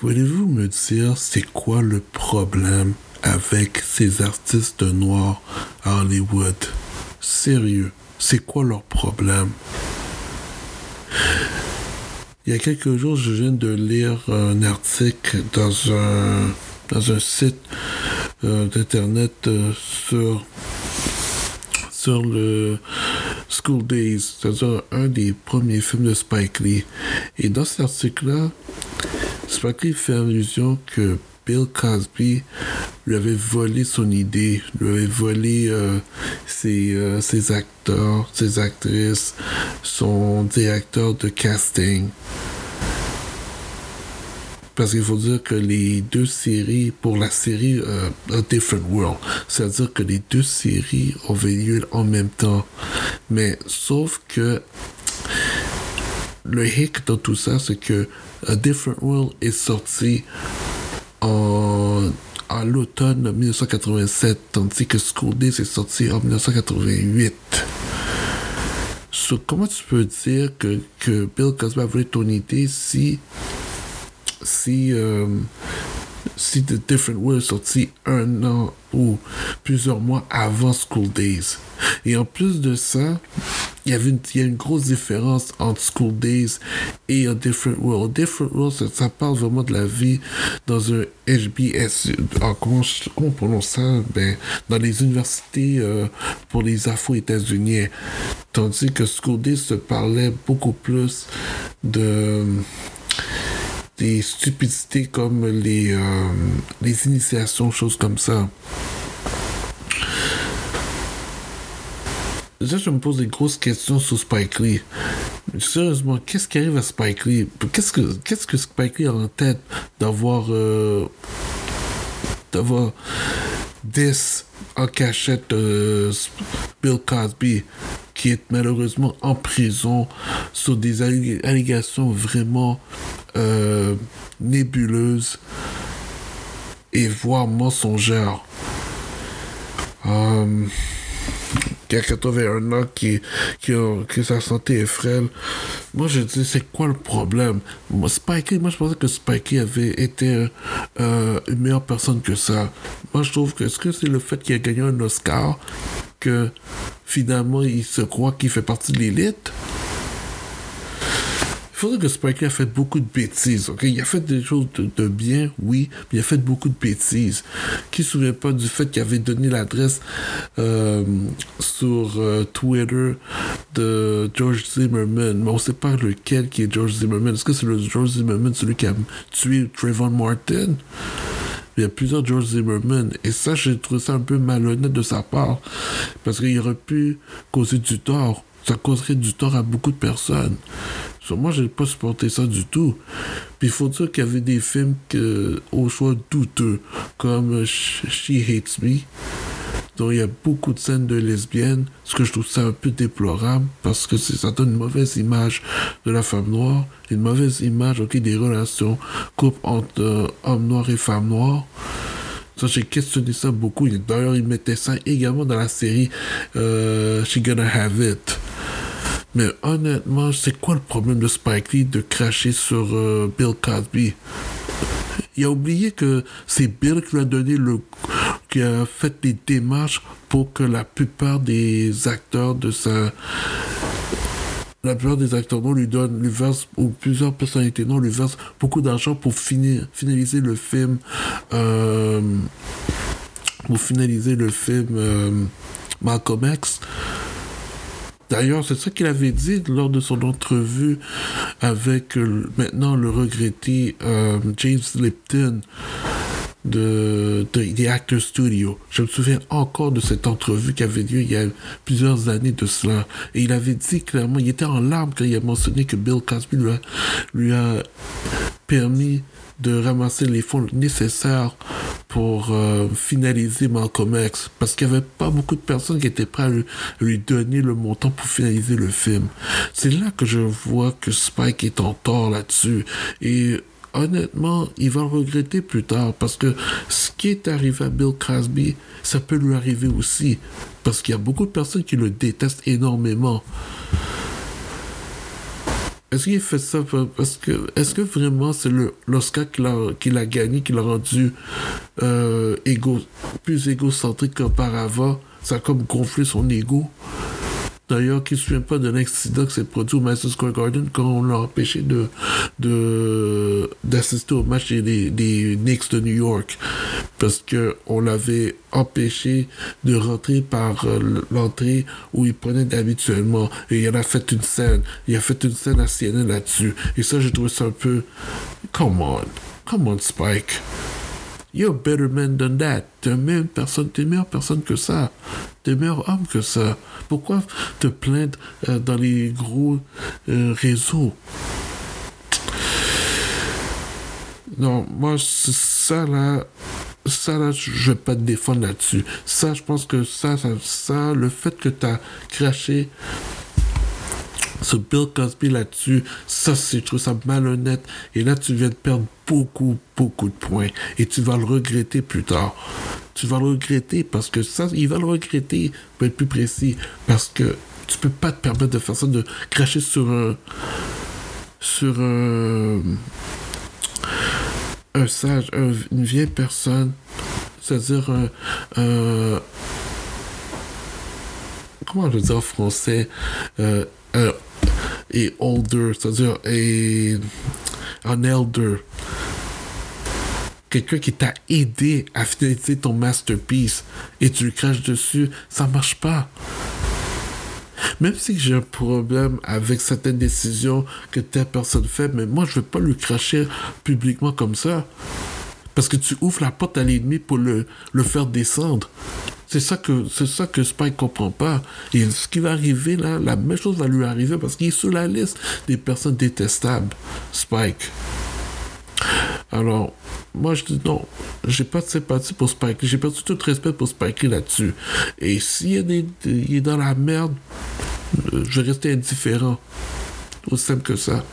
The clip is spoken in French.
Voulez-vous me dire c'est quoi le problème avec ces artistes noirs à Hollywood? Sérieux, c'est quoi leur problème? Il y a quelques jours, je viens de lire un article dans un, dans site euh, d'internet euh, sur sur le School Days, c'est-à-dire un des premiers films de Spike Lee. Et dans cet article-là, Lee fait allusion que Bill Cosby lui avait volé son idée, lui avait volé euh, ses, euh, ses acteurs, ses actrices, son directeur de casting. Parce qu'il faut dire que les deux séries, pour la série euh, A Different World, c'est-à-dire que les deux séries ont eu lieu en même temps. Mais sauf que le hic dans tout ça, c'est que A Different World est sorti en, à l'automne 1987, tandis que School Days est sorti en 1988. So, comment tu peux dire que, que Bill Cosby a ton idée si si, euh, si Different World est sorti un an ou plusieurs mois avant School Days. Et en plus de ça, il y, a une grosse différence entre School Days et A Different World. A Different World, ça, parle vraiment de la vie dans un HBS. Ah, comment, comment on prononce ça? Ben, dans les universités euh, pour les Afro-États-Unis. Tandis que School Days se parlait beaucoup plus de des stupidités comme les, euh, les initiations, choses comme ça. Déjà, je me pose des grosses questions sur Spike Lee. Sérieusement, qu'est-ce qui arrive à Spike Lee? Qu'est-ce que, qu'est-ce que Spike Lee a en tête d'avoir. Euh, d'avoir. This en cachette de Bill Cosby qui est malheureusement en prison sur des allégations vraiment euh, nébuleuses et voire mensongères. Euh, qui a 81 ans, qui, qui, que sa santé est frêle. Moi, je dis, c'est quoi le problème? Moi, Spikey, moi, je pensais que Spikey avait été euh, une meilleure personne que ça. Moi, je trouve que, est-ce que c'est le fait qu'il a gagné un Oscar que finalement, il se croit qu'il fait partie de l'élite? Faudrait que Spike a fait beaucoup de bêtises, ok? Il a fait des choses de, bien, oui, mais il a fait beaucoup de bêtises. Qui se souvient pas du fait qu'il avait donné l'adresse euh, sur euh, Twitter de George Zimmerman, mais on ne sait pas lequel qui est George Zimmerman. Est-ce que c'est le George Zimmerman, celui qui a tué Trayvon Martin? Il y a plusieurs George Zimmerman. Et ça, j'ai trouvé ça un peu malhonnête de sa part. Parce qu'il aurait pu causer du tort. Ça causerait du tort à beaucoup de personnes. Moi, je n'ai pas supporté ça du tout. Puis il faut dire qu'il y avait des films que, au choix douteux, comme She Hates Me, dont il y a beaucoup de scènes de lesbiennes, ce que je trouve ça un peu déplorable, parce que ça donne une mauvaise image de la femme noire, une mauvaise image des relations couple entre euh, hommes noirs et femmes noires. Ça, j'ai questionné ça beaucoup. D'ailleurs, il mettait ça également dans la série euh, She Gonna Have It. Mais honnêtement, c'est quoi le problème de Spike Lee de cracher sur euh, Bill Cosby? Il a oublié que c'est Bill qui lui a donné le. qui a fait des démarches pour que la plupart des acteurs de sa. La plupart des acteurs non lui donnent, lui ou plusieurs personnalités non lui versent beaucoup d'argent pour finir, finaliser le film. Euh, pour finaliser le film euh, Malcolm X. D'ailleurs, c'est ça qu'il avait dit lors de son entrevue avec euh, maintenant le regretté euh, James Lipton de, de The Actors Studio. Je me souviens encore de cette entrevue qui avait lieu il y a plusieurs années de cela. Et il avait dit clairement, il était en larmes quand il a mentionné que Bill Cosby lui a, lui a permis de ramasser les fonds nécessaires pour euh, finaliser Malcolm X parce qu'il n'y avait pas beaucoup de personnes qui étaient prêtes à lui, donner le montant pour finaliser le film. C'est là que je vois que Spike est en tort là-dessus et honnêtement, il va le regretter plus tard parce que ce qui est arrivé à Bill Cosby, ça peut lui arriver aussi parce qu'il y a beaucoup de personnes qui le détestent énormément. Est-ce qu'il fait ça parce que est-ce que vraiment c'est l'Oscar qu'il a, gagné qui l'a rendu euh, plus égocentrique qu'auparavant Ça a comme gonflé son ego? D'ailleurs, qui ne se souvient pas d'un accident qui s'est produit au Madison Square Garden quand on l'a empêché de, de, d'assister au match des, Knicks de New York. Parce qu'on l'avait empêché de rentrer par euh, l'entrée où il prenait habituellement. Et il a fait une scène. Il a fait une scène à CNN là-dessus. Et ça, j'ai trouvé ça un peu. Come on. Come on, Spike. You're a better man than that. T'es meilleure personne, t'es meilleure personne que ça. T'es meilleur homme que ça. Pourquoi te plaindre euh, dans les gros euh, réseaux? Non, moi, ça là, ça là, je vais pas te défendre là-dessus. Ça, je pense que ça, ça, ça le fait que tu as craché ce Bill Cosby là-dessus, ça, c'est, je trouve ça malhonnête. Et là, tu viens de perdre beaucoup, beaucoup de points. Et tu vas le regretter plus tard. Tu vas le regretter parce que ça, il va le regretter, pour être plus précis, parce que tu peux pas te permettre de faire ça, de cracher sur un. sur un. Un sage, une vieille personne, c'est-à-dire un, comment je veux dire en français, euh, et older, c'est-à-dire un elder. Quelqu'un qui t'a aidé à finaliser ton masterpiece et tu lui craches dessus, ça marche pas. Même si j'ai un problème avec certaines décisions que telle personne fait, mais moi je veux pas lui cracher publiquement comme ça. Parce que tu ouvres la porte à l'ennemi pour le, le faire descendre. C'est ça que c'est ça que Spike comprend pas. Et ce qui va arriver là, la même chose va lui arriver parce qu'il est sur la liste des personnes détestables. Spike. Alors, moi je dis non, j'ai pas de sympathie pour Spike. J'ai perdu tout respect pour Spike là-dessus. Et s'il est dans la merde, je vais rester indifférent. Aussi simple que ça.